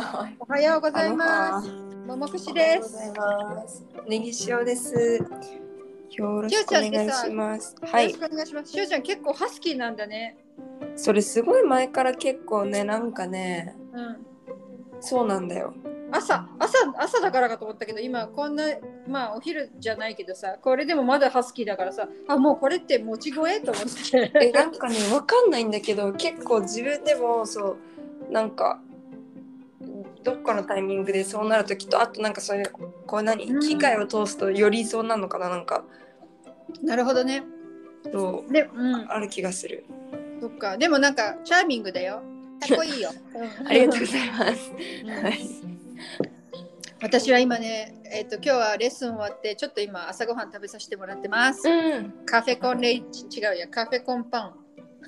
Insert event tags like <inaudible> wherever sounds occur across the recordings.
はい。おはようございます。す。ももくしおはようございです。ます。ネギ塩です。よろしくお願いします。はいよろし。くお願いします。しゅうちゃん結構ハスキーなんだね。それすごい前から結構ね、なんかね、うん。そうなんだよ。朝朝朝だからかと思ったけど今こんなまあお昼じゃないけどさこれでもまだハスキーだからさあもうこれってもち声と思って <laughs> え、なんかね、わかんないんだけど、結構自分でもそう、なんか、どっかのタイミングでそうなるときと、あとなんかそういう、こう何、うん。機械を通すとよりそうなのかな、なんか、なるほどね。そう、でうん。ある気がする。そっか。でもなんかチャーミングだよ。かっこいいよ、<laughs> うん。ありがとうございます。うん。はい。私は今ねえっ、と今日はレッスン終わってちょっと今朝ごはん食べさせてもらってます、うん。カフェコンレイチ違うや。カフェコンパン。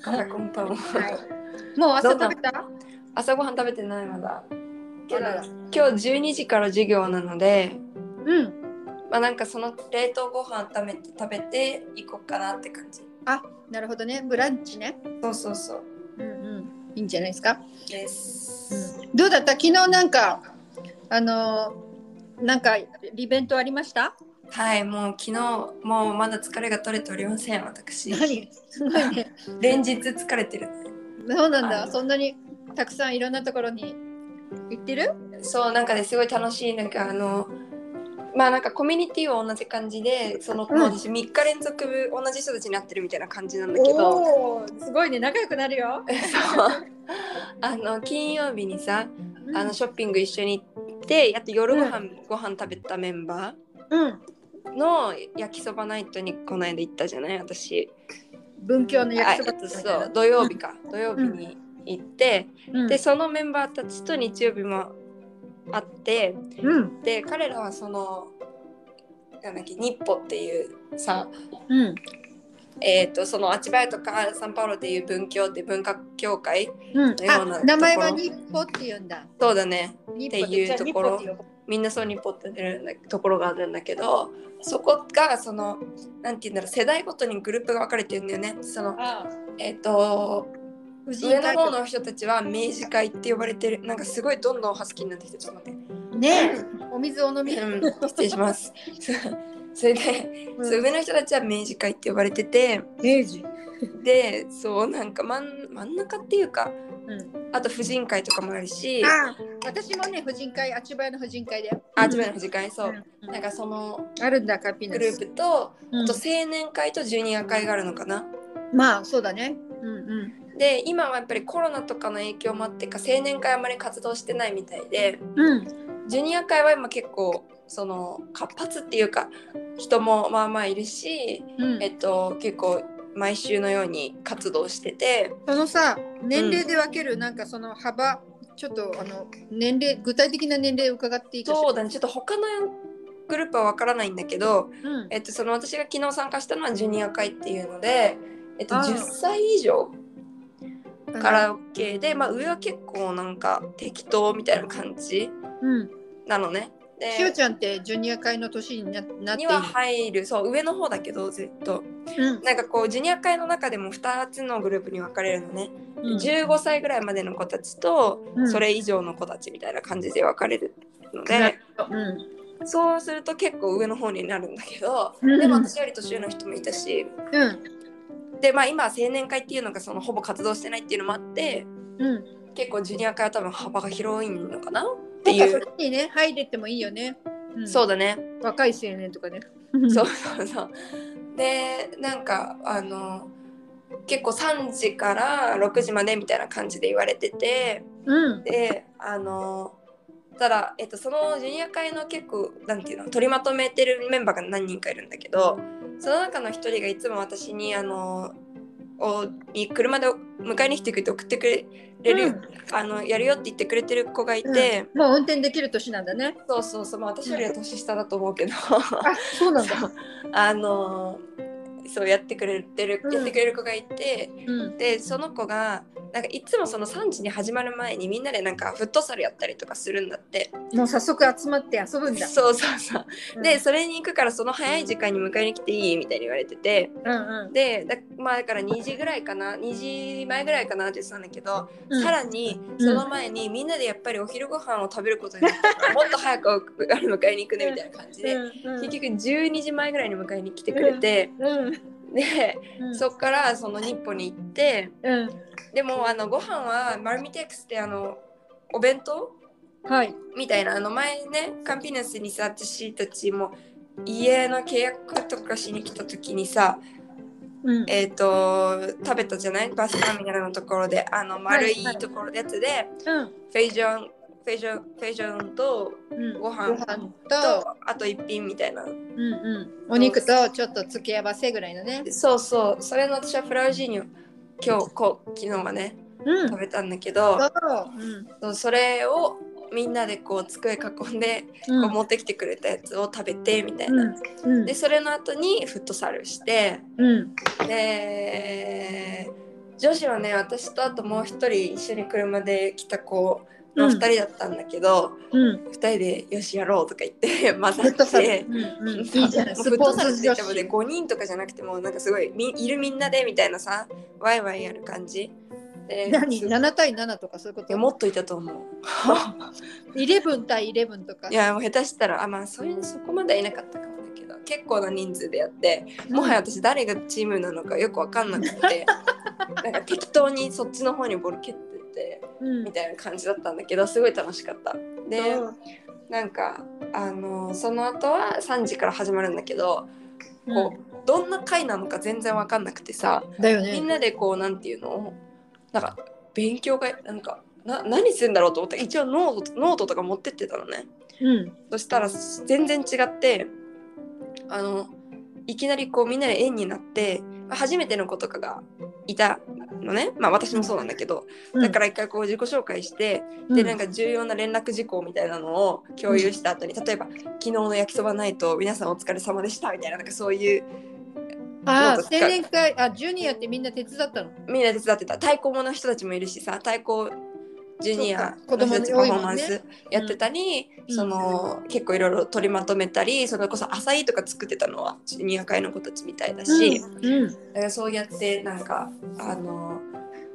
カフェコンパン。はい。もう朝食べた？朝ごはん食べてないまだ。あらら今日12時から授業なので、うん。まあなんかその冷凍ご飯食べて食べて行こうかなって感じ。あなるほどね。ブランチね。そうそうそう。うんうん。いいんじゃないですか？です。どうだった？昨日なんかあのーなんかイベントありました？はい、もう昨日もうまだ疲れが取れておりません私。何？すごいね。<laughs> 連日疲れてる。そうなんだ。そんなにたくさんいろんなところに行ってる？そうなんかねすごい楽しいなんかあの。まあなんかコミュニティは同じ感じでその、うん。もう私3日連続同じ人たちになってるみたいな感じなんだけどすごいね仲良くなるよ、そう。<laughs> あの金曜日にさあのショッピング一緒に行ってあと夜ご飯、ご飯食べたメンバうん。ーの焼きそばナイトにこの間行ったじゃない私。文教の焼きそばあそう土曜日か、土曜日に行って、うん。でそのメンバーたちと日曜日も会ってうん。で彼らはそのなんだっけ日歩っていうさうん。えー、とそのアチバヤとかサンパウロっていう文教って文化協会うん。のようなあ名前は日歩って言うんだ。そうだね。日っていうところ。みんなそう日本って出るんだところがあるんだけどそこがそのなんて言うんだろう世代ごとにグループが分かれてるんだよね。そのあえっ、と藤井上の海方の人たちは明治会って呼ばれてる。なんかすごいどんどんハスキーになってきてちょっと待って、ねえ。<laughs> お水お飲み、うん、失礼します。<laughs> それで、うん。上の人たちは明治会って呼ばれてて。明治。でそうなんか真ん真ん中っていうかうん。あと婦人会とかもあるし。あ私もね婦人会あちばやの婦人会だよ。あ自分の婦人会そう、うん。なんかそのあるんだカピナグループとうん。あと青年会とジュニア会があるのかな。まあそうだね。うんうんで今はやっぱりコロナとかの影響もあってか青年会あんまり活動してないみたいで。うん。ジュニア会は今結構その活発っていうか人もまあまあいるし、うん。えっと、結構毎週のように活動してて。そのさ年齢で分けるなんかその幅、ちょっとあの年齢具体的な年齢伺っていいかそうだね。ちょっと他のグループはわからないんだけど、うん。えっと、その私が昨日参加したのはジュニア会っていうので、えっと、あー10歳以上あカラオケで、まあ、上は結構なんか適当みたいな感じうん。なのね。でしおちゃんってジュニア会の年にななってには入る。そう上の方だけどずっと。うん。なんかこうジュニア会の中でも2つのグループに分かれるのね、うん。15歳ぐらいまでの子たちと、うん。それ以上の子たちみたいな感じで分かれるので、うん。そうすると結構上の方になるんだけど、うん。でも私より年上の人もいたしうんでまあ今は青年会っていうのがそのほぼ活動してないっていうのもあってうん。結構ジュニア会は多分幅が広いのかなっていう。それにね入れてもいいよね、うん、そうだね。若い青年とかね。そうそう <laughs> そう。でなんかあの結構3時から6時までみたいな感じで言われててうん。であのただ、えっと、そのジュニア会の結構なんていうの取りまとめてるメンバーが何人かいるんだけどその中の一人がいつも私にあのをに車で迎えに来てくれて送ってくれる、うん。あのやるよって言ってくれてる子がいて、もう運転できる年なんだね。そうそうそう、まあ、私よりは年下だと思うけど。あそうなんだ。<laughs> あのそうやってくれてる、うん。やってくれる子がいてうん。でその子がなんかいつもその3時に始まる前にみんなでなんかフットサルやったりとかするんだって。もう早速集まって遊ぶんだ。そうそうそう。うん。で、それに行くからその早い時間に迎えに来ていいみたいに言われてて。うんうん。でだまあだから2時ぐらいかな2時前ぐらいかなって言ってたんだけど、うん。さらにうん。その前にみんなでやっぱりお昼ご飯を食べることになったから <laughs> もっと早く <laughs> 迎えに行くねみたいな感じで、うんうん。結局12時前ぐらいに迎えに来てくれて、うんで、うん。そっからその日本に行ってうん。でもあのご飯はマルミテックスってあのお弁当はい。みたいなあの前ねカンピネスにさ私たちも家の契約とかしに来た時にさうん。えっ、と食べたじゃない？バスターミナルのところであの丸いはいところでやつで、うん。フェイジョンフェイジョンフェイジョンとうん。ご飯ご飯ととあと一品みたいな。うんうん。お肉とちょっと付け合わせぐらいのね。そうそう。それの私はフラウジーニョ今日こう昨日はねうん。食べたんだけど、そう。うん。それをみんなでこう机囲んでうん。こう持ってきてくれたやつを食べてみたいうん。な、うん。でそれの後にフットサルしてうん。で女子はね私とあともう一人一緒に車で来た子の2人だったんだけど、うん。二2人で「よしやろう」とか言って <laughs> 混ざって。<laughs> うんうん。いいじゃない。もうスポーフットサルって言ってもね子。5人とかじゃなくてもなんかすごいみいるみんなでみたいなさワイワイやる感じ。で何？すい。7対7とかそういうこと？やもっといたと思う <laughs> ?11 対11とか。い。やもう下手したらあまあそういうそこまではいなかったかもだけど結構な人数でやってもはや私誰がチームなのかよくわかんなくてなんか適当にそっちの方にボール蹴っててうん。みたいな感じだったんだけどすごい楽しかった。でなんかあのその後は3時から始まるんだけどうん。こうどんな会なのか全然わかんなくてさだよね。みんなでこうなんていうの？なんか勉強会なんかな何するんだろうと思って一応ノートノートとか持ってってたのね。うん。そしたら全然違ってあのいきなりこうみんなで円になって初めての子とかがいたのね。まあ私もそうなんだけど、だから一回こう自己紹介して、でなんか重要な連絡事項みたいなのを共有した後に、例えば昨日の焼きそばナイト皆さんお疲れ様でしたみたいななんかそういうああ青年会あジュニアってみんな手伝ったの？みんな手伝ってた。太鼓の人たちもいるしさ太鼓ジュニア子供多いもんね。フォーマンスやってたり、うん。その結構いろいろ取りまとめたりそれこそ浅いとか作ってたのはジュニア会の子たちみたいだし、うん。うん。だからそうやってなんかあの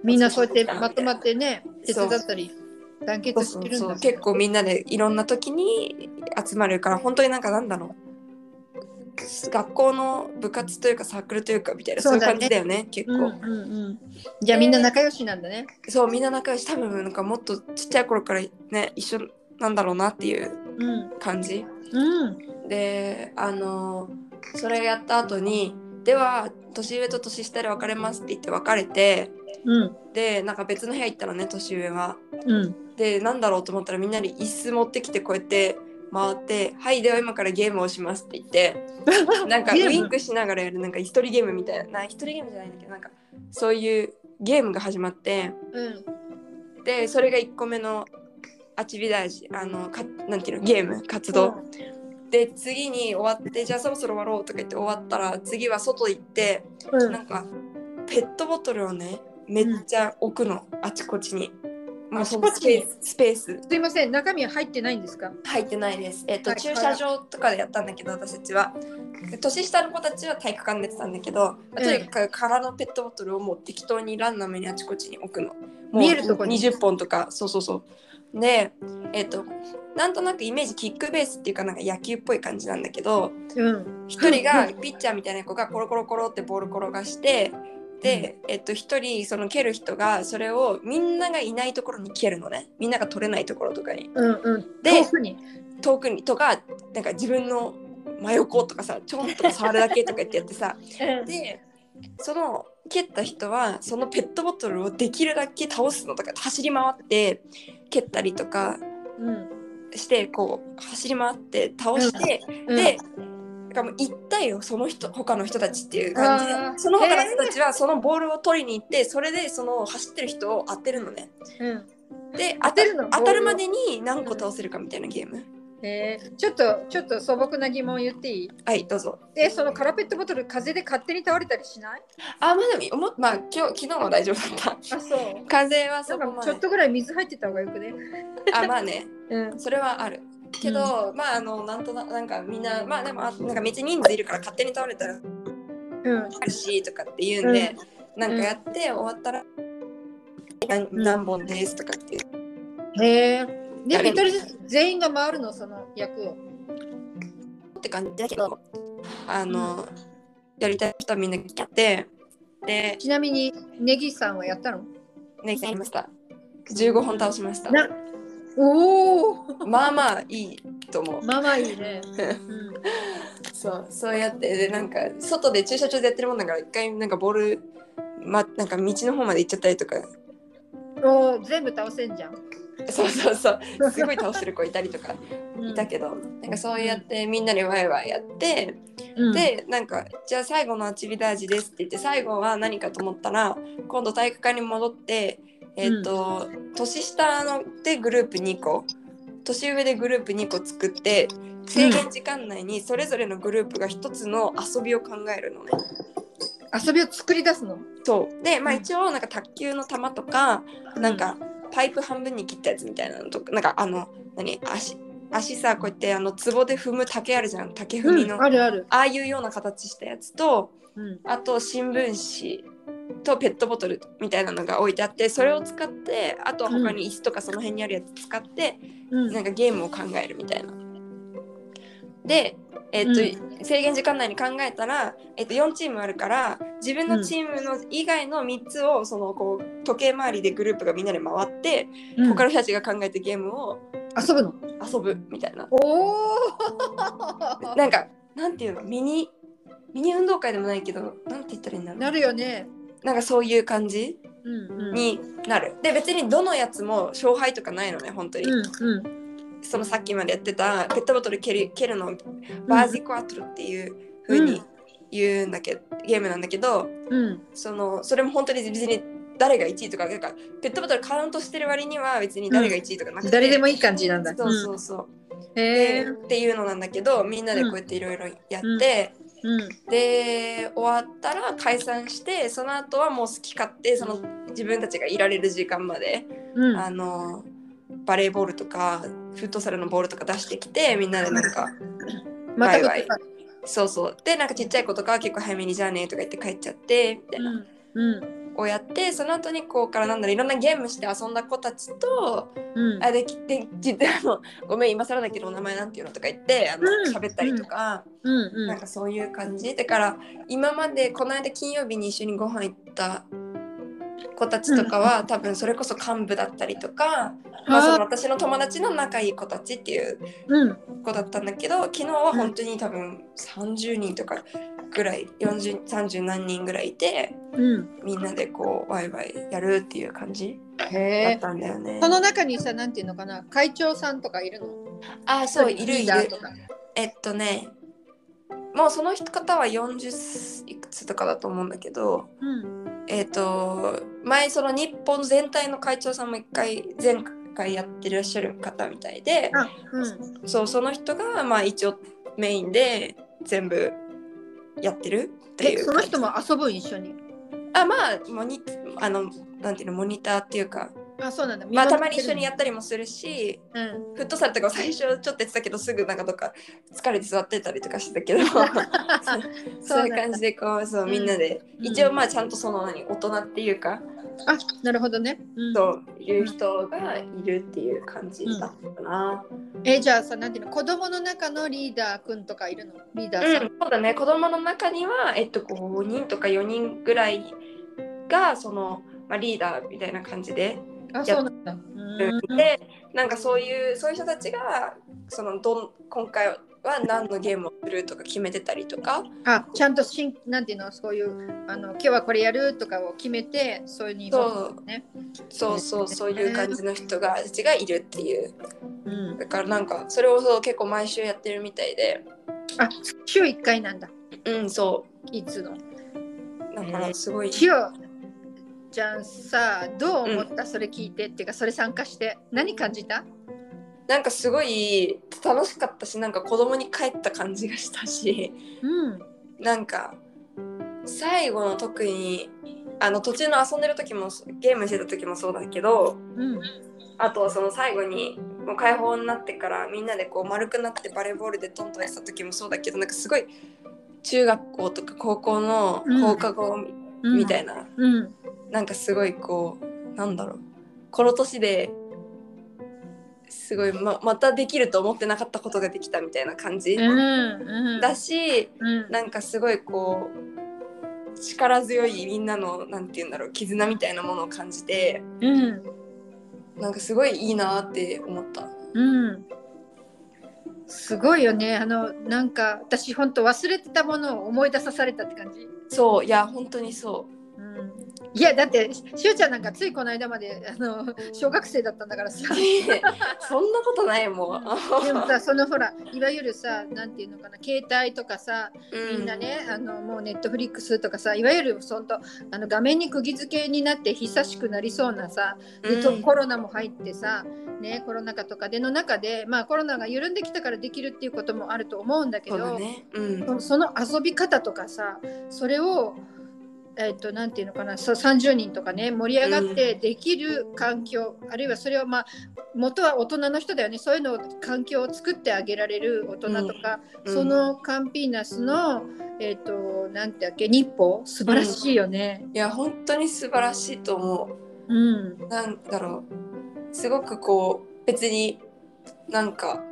みんなそうやってまとまってね手伝ったり団結してるんだ。結構みんなでいろんな時に集まるから本当になんかなんだろう学校の部活というかサークルというかみたいなそう,、いう感じだよね結構、うんうんうん。じゃあみんな仲良しなんだね。そうみんな仲良し。多分なんかもっとちっちゃい頃からね一緒なんだろうなっていううん。感じ。うん。であのそれやった後にでは年上と年下で別れますって言って別れてうん。でなんか別の部屋行ったのね年上は。うん。でなんだろうと思ったらみんなに椅子持ってきてこうやって回って「はいでは今からゲームをします」って言って <laughs> なんかウゲーム？インクしながらやるなんか一人ゲームみたいなな一人ゲームじゃないんだけどなんかそういうゲームが始まってうん。でそれが1個目のアチビダージあのかなんていうのゲーム活動、で次に終わってじゃあそろそろ終わろうとか言って終わったら次は外行ってうん。なんかペットボトルをねめっちゃ置くの、あちこちに。もうそのスペーススペースすいません中身は入ってないんですか？入ってないです。えっ、と、はい駐車場とかでやったんだけど私たちは。年下の子たちは体育館でやってたんだけど、まあとにかく空のペットボトルをもう適当にランダムにあちこちに置くの。見えるとこに20本とか、そうそうそう。で、えっ、と、なんとなくイメージキックベースっていうかなんか野球っぽい感じなんだけど、うん一人がピッチャーみたいな子がコロコロコロってボール転がして、で、えっと、一人その蹴る人がそれをみんながいないところに蹴るのね。みんなが取れないところとかに。うんうん。で遠くに。遠くにとかなんか自分の真横とかさちょんとか触るだけとか言ってやってさ。でその蹴った人はそのペットボトルをできるだけ倒すのとか走り回って蹴ったりとかうん。してこう走り回って倒して、うんからもう行ったよその人他の人たちっていう感じその他の人たちはそのボールを取りに行ってそれでその走ってる人を当てるのね。うん。で当てるの？当たるまでに何個倒せるかみたいなゲーム。えー、ちょっとちょっと素朴な疑問言っていい？はいどうぞ。でその空ペットボトル風で勝手に倒れたりしない？あまあでもまあ今日昨日は大丈夫だった。あそう。風はそこまで。かちょっとぐらい水入ってた方がよくね。あまあね。うん。それはあるけど、まああのなんとななんかみんなまあでもあなんかめっちゃ人数いるから勝手に倒れたらうん。あるしとかって言うんで、なんかやって終わったら、何何本ですとかってへえ。で一人ずつ全員が回るの？その役を。って感じだけどあの、やりたい人はみんな来てでちなみにネギさんはやったの？ねやりました。15本倒しました。なおおまあまあいいと思う。まあまあいいね、う <laughs> んそうそうやって。でなんか外で駐車場でやってるもんだから一回なんかボール、ま、なんか道の方まで行っちゃったりとか。おー全部倒せんじゃん。そうそうそう。すごい倒してる子いたりとか。いたけど、なんかそうやってみんなでワイワイやって、うん、でなんかじゃあ最後のアチビダージですって言って最後は何かと思ったら今度体育館に戻ってえっ、と、年下のでグループ2個。年上でグループ2個作って制限時間内にそれぞれのグループが一つの遊びを考えるのね。遊びを作り出すの？そう。でまあうん一応なんか卓球の球とかなんかパイプ半分に切ったやつみたいなのとかなんかあの何？足足さこうやってあの壺で踏む竹あるじゃん。竹踏みの、うん、あるある。ああいうような形したやつとうん、あと新聞紙とペットボトルみたいなのが置いてあってそれを使ってあとは他に椅子とかその辺にあるやつ使って、うんなんかゲームを考えるみたいな。で、えっと制限時間内に考えたら、えっと4チームあるから自分のチームの以外の3つをそのこう時計回りでグループがみんなで回って、うん他の人たちが考えたゲームを遊ぶの？遊ぶみたいな。おお。なんかなんていうの？ミニミニ運動会でもないけどなんて言ったらいいんだろうなるよね。なんかそういう感じうんうん。になる。で別にどのやつも勝敗とかないのね本当に。うんうん。そのさっきまでやってたペットボトル蹴る蹴るのバージコアトルっていう風に言うんだけど、ゲームなんだけどうん。そのそれも本当に別に誰が1位とかなんかペットボトルカウントしてる割には別に誰が1位とかなくて、誰でもいい感じなんだ。そうそうそう、うん。っていうのなんだけどみんなでこうやっていろいろやって、うん。で終わったら解散してその後はもう好き勝手その自分たちがいられる時間まで、うん。あのバレーボールとかフットサルのボールとか出してきてみんなでなんかワイワイそうそうでなんかちっちゃい子とかは結構早めにじゃあねとか言って帰っちゃってみたいな、うん。うん。をやってその後にこうからなんだろういろんなゲームして遊んだ子たちとうん。あできできて <laughs> あのごめん今更だけどお名前なんていうのとか言ってあのうん喋ったりとか、うん。うなんかそういう感じだから今までこの間金曜日に一緒にご飯行った子たちとかは、多分それこそ幹部だったりとか、まあ、その私の友達の仲いい子たちっていううん。子だったんだけど昨日は本当に多分30人とかぐらい4030何人ぐらいいてうん。みんなでこうワイワイやるっていう感じ。だったんだよね。その中にさ、なんていうのかな、会長さんとかいるの？あそういるいるえっとねもうその人方は40いくつとかだと思うんだけどうん。えっと前その日本全体の会長さんも一回前回やってらっしゃる方みたいであ、うん。そうその人がまあ一応メインで全部やってる？っていえ、うその人も遊ぶ一緒に？あまあモニあのなんていうのモニターっていうか。あ、そうなんだ。まあたまに一緒にやったりもするしうん。フットサルとか最初ちょっとやってたけどすぐなんかどっか疲れて座ってたりとかしてたけど。<laughs> <laughs> <laughs> そういう感じでこうそうみんなで、うん。一応まあちゃんとその何大人っていうか、あ、なるほどね。うんそういう人がいるっていう感じだったかな。え、じゃあさ、なんていうの、子供の中のリーダーくんとかいるの？リーダうん、ーさん。そうだね子供の中には、えっと、5人とか4人ぐらいがその、まあ、リーダーみたいな感じであ、そうなんだ。うんでなんかそういうそういう人たちがそのどん今回は何のゲームをするとか決めてたりとか？あ、ちゃんとしん、なんていうの、そういう、あの、今日はこれやるとかを決めて、そういうにそうね。そうそうそういう感じの人がたちがいるっていう。うん。だからなんかそれをそう結構毎週やってるみたいで。あ、週一回なんだ。うんそいつの？うだからすごい、しおちゃんさ、どう思った、それ聞いて。っていうか、それ参加して。何感じた？なんかすごい楽しかったしなんか子供に帰った感じがしたしうん。なんか最後の特にあの途中の遊んでる時もゲームしてた時もそうだけどうん。あとはその最後にもう解放になってからみんなでこう丸くなってバレーボールでトントンやってた時もそうだけどなんかすごい中学校とか高校の放課後み,、うん。たいな。うん。なんかすごいこうなんだろう。この年ですごいままたできると思ってなかったことができたみたいな感じ、うんうん。だしうん。なんかすごいこう力強いみんなのなんて言うんだろう絆みたいなものを感じてうん。なんかすごいいいなって思った。うん。すごいよね。あのなんか私本当忘れてたものを思い出さされたって感じ？そういや本当にそう。んいやだってしゅうちゃんなんかついこの間まであの小学生だったんだからさ。う <laughs> そんなことないもん、でもさそのほらいわゆるさなんていうのかな携帯とかさうみんなね、あのもうネットフリックスとかさいわゆるそんとあの画面に釘付けになって久しくなりそうなさ、でとうん。コロナも入ってさ、ね、コロナ禍とかでの中で、まあ、コロナが緩んできたからできるっていうこともあると思うんだけどね。うん。そその遊び方とかさそれを、えっとなんていうのかなそう30人とかね盛り上がってできる環境、あるいはそれをまあ元は大人の人だよね。そういうのを環境を作ってあげられる大人とか、うん。そのカンピーナスの、えっとなんてだっけ日報素晴らしいよね。いや本当に素晴らしいと思う。ん。うなんだろう。すごくこう別になんか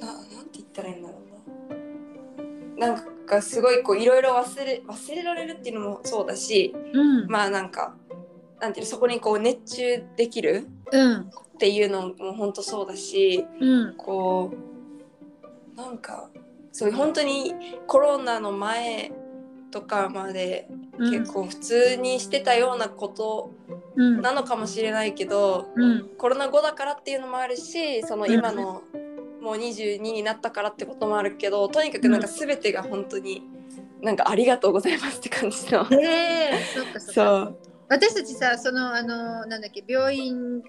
ななんて言ったらいいんだろうな。なんかすごいこういろいろ忘れ忘れられるっていうのもそうだしうん。まあなんかなんていうのそこにこう熱中できるうん。っていうのも本当そうだしうん。こうなんかそういう本当にコロナの前とかまでうん。結構普通にしてたようなことうん。なのかもしれないけど、うん。コロナ後だからっていうのもあるしその今のもう22になったからってこともあるけどとにかくなんか全てが本当になんかありがとうございますって感じの。へえそっかそっか。私たちさそのあのなんだっけ病院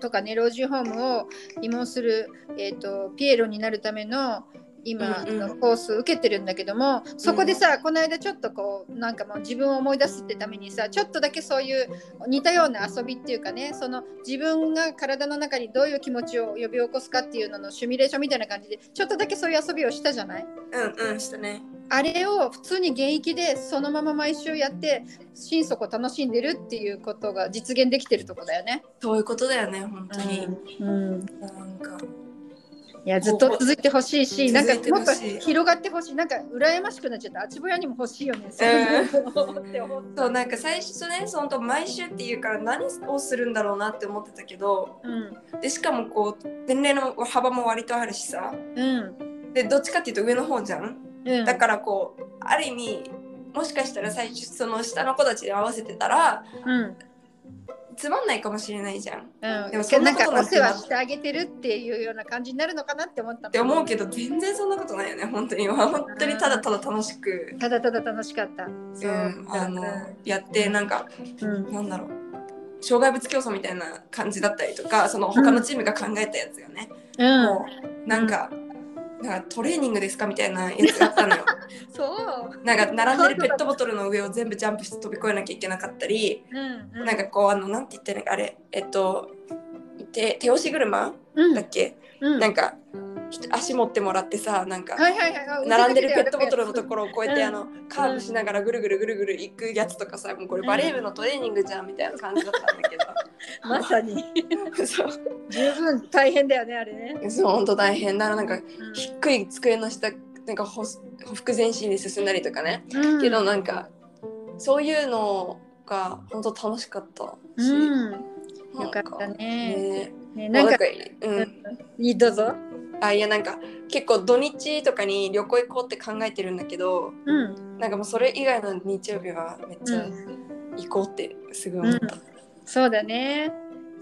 とかね老人ホームを慰問する、えー、とピエロになるための今、うんうんあのコース受けてるんだけどもそこでさ、この間ちょっとこうなんかもう自分を思い出すってためにさちょっとだけそういう似たような遊びっていうかねその自分が体の中にどういう気持ちを呼び起こすかっていうののシミュレーションみたいな感じでちょっとだけそういう遊びをしたじゃない？うんうんしたね。あれを普通に現役でそのまま毎週やって心底楽しんでるっていうことが実現できてるとこだよね。そういうことだよね本当に。うん、なんかいやずっと続いてほしいし、なんかもっと広がってほしい。なんか羨ましくなっちゃった。あちぼやにも欲しいよね。そうなんか最初ねその毎週っていうから何をするんだろうなって思ってたけどうん、でしかもこう年齢の幅も割とあるしさうん、でどっちかっていうと上の方じゃんうん。だからこうある意味もしかしたら最初その下の子たちで合わせてたらうん、つまんないかもしれないじゃん。っうん、でもそんなことなくしてあげてるっていうような感じになるのかなって思ったのて思うけど全然そんなことないよね本当に。本当にただただ楽しく、ただただ楽しかった。そう。うん、あのやってなんかうん、なんだろう。障害物競争みたいな感じだったりとかその他のチームが考えたやつがね、うん、もうなんか、なんかトレーニングですかみたいなやつがあったのよ。<laughs> そう。なんか並んでるペットボトルの上を全部ジャンプして飛び越えなきゃいけなかったり、うん、うん、なんかこうあのなんて言ったらいいかあれ。えっと手手押し車？うん、だっけ、うん、なんかひ足持ってもらってさなんか、並んでるペットボトルのところをこうやって、うん。あのカーブしながらぐるぐるぐるぐる行くやつとかさもうこれバレー部のトレーニングじゃんみたいな感じだったんだけど。まさに。そう。十分大変だよねあれね。そう本当大変。だななんかうん低い机の下なんかほほふ前進で進んだりとかね、うん。けどなんかそういうのが本当楽しかったし、うん、よかったね。ね。ねなんかもうなんか、うん、いいどうぞ。あいやなんか結構土日とかに旅行行こうって考えてるんだけどうん、なんかもうそれ以外の日曜日はめっちゃうん、行こうってすぐ思った、そうだね。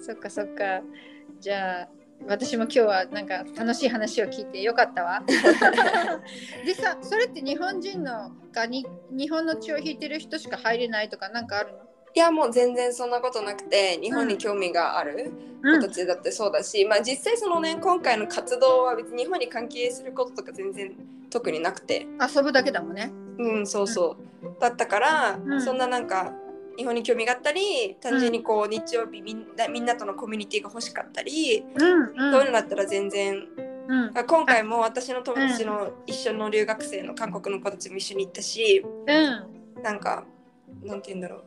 そっかそっか。じゃあ私も今日はなんか楽しい話を聞いてよかったわ。<laughs> でさそれって日本人のかに日本の血を引いてる人しか入れないとかなんかあるの？いいやもう全然そんなことなくて日本に興味がある子たちだってそうだし、まあ実際そのね今回の活動は別に日本に関係することとか全然特になくて。遊ぶだけだもんね。うんそうそう、だったから、うん。そんななんか日本に興味があったり単純にこう日曜日みんなみんなとのコミュニティが欲しかったり、うんうん。そういうのだったら全然。うん。あ今回も私の友達の一緒の留学生の韓国の子たちも一緒に行ったしうん。なんかなんて言うんだろう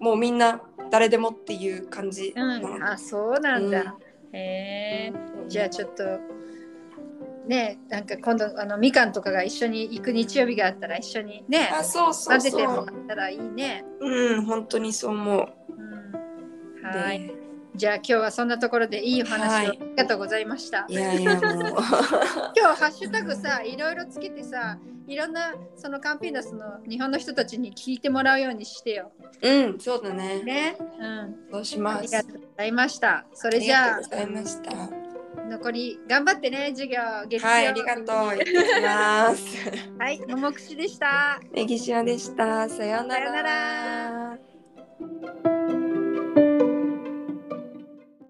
もうみんな誰でもっていう感じうん、あそうなんだ。うん。へえじゃあちょっとねなんか今度あのみかんとかが一緒に行く日曜日があったら一緒にねあそうそうそ混ぜてもらうったらいいね。うん本当にそう思う。うん、はい、でじゃあ今日はそんなところでいいお話を。あはい。りがとうございました。いやいや <laughs> 今日ハッシュタグさいろいろつけてさいろんなそのカンピーナスの日本の人たちに聞いてもらうようにしてよ。うんそうだね。ね。うん。そうしあます？りがとうございました。それあ。りがじゃとうございました。あ残り頑張ってね授業月曜。はいありがとう。<laughs> はい、ももくしでした。ネギシアでした。さようなさようならら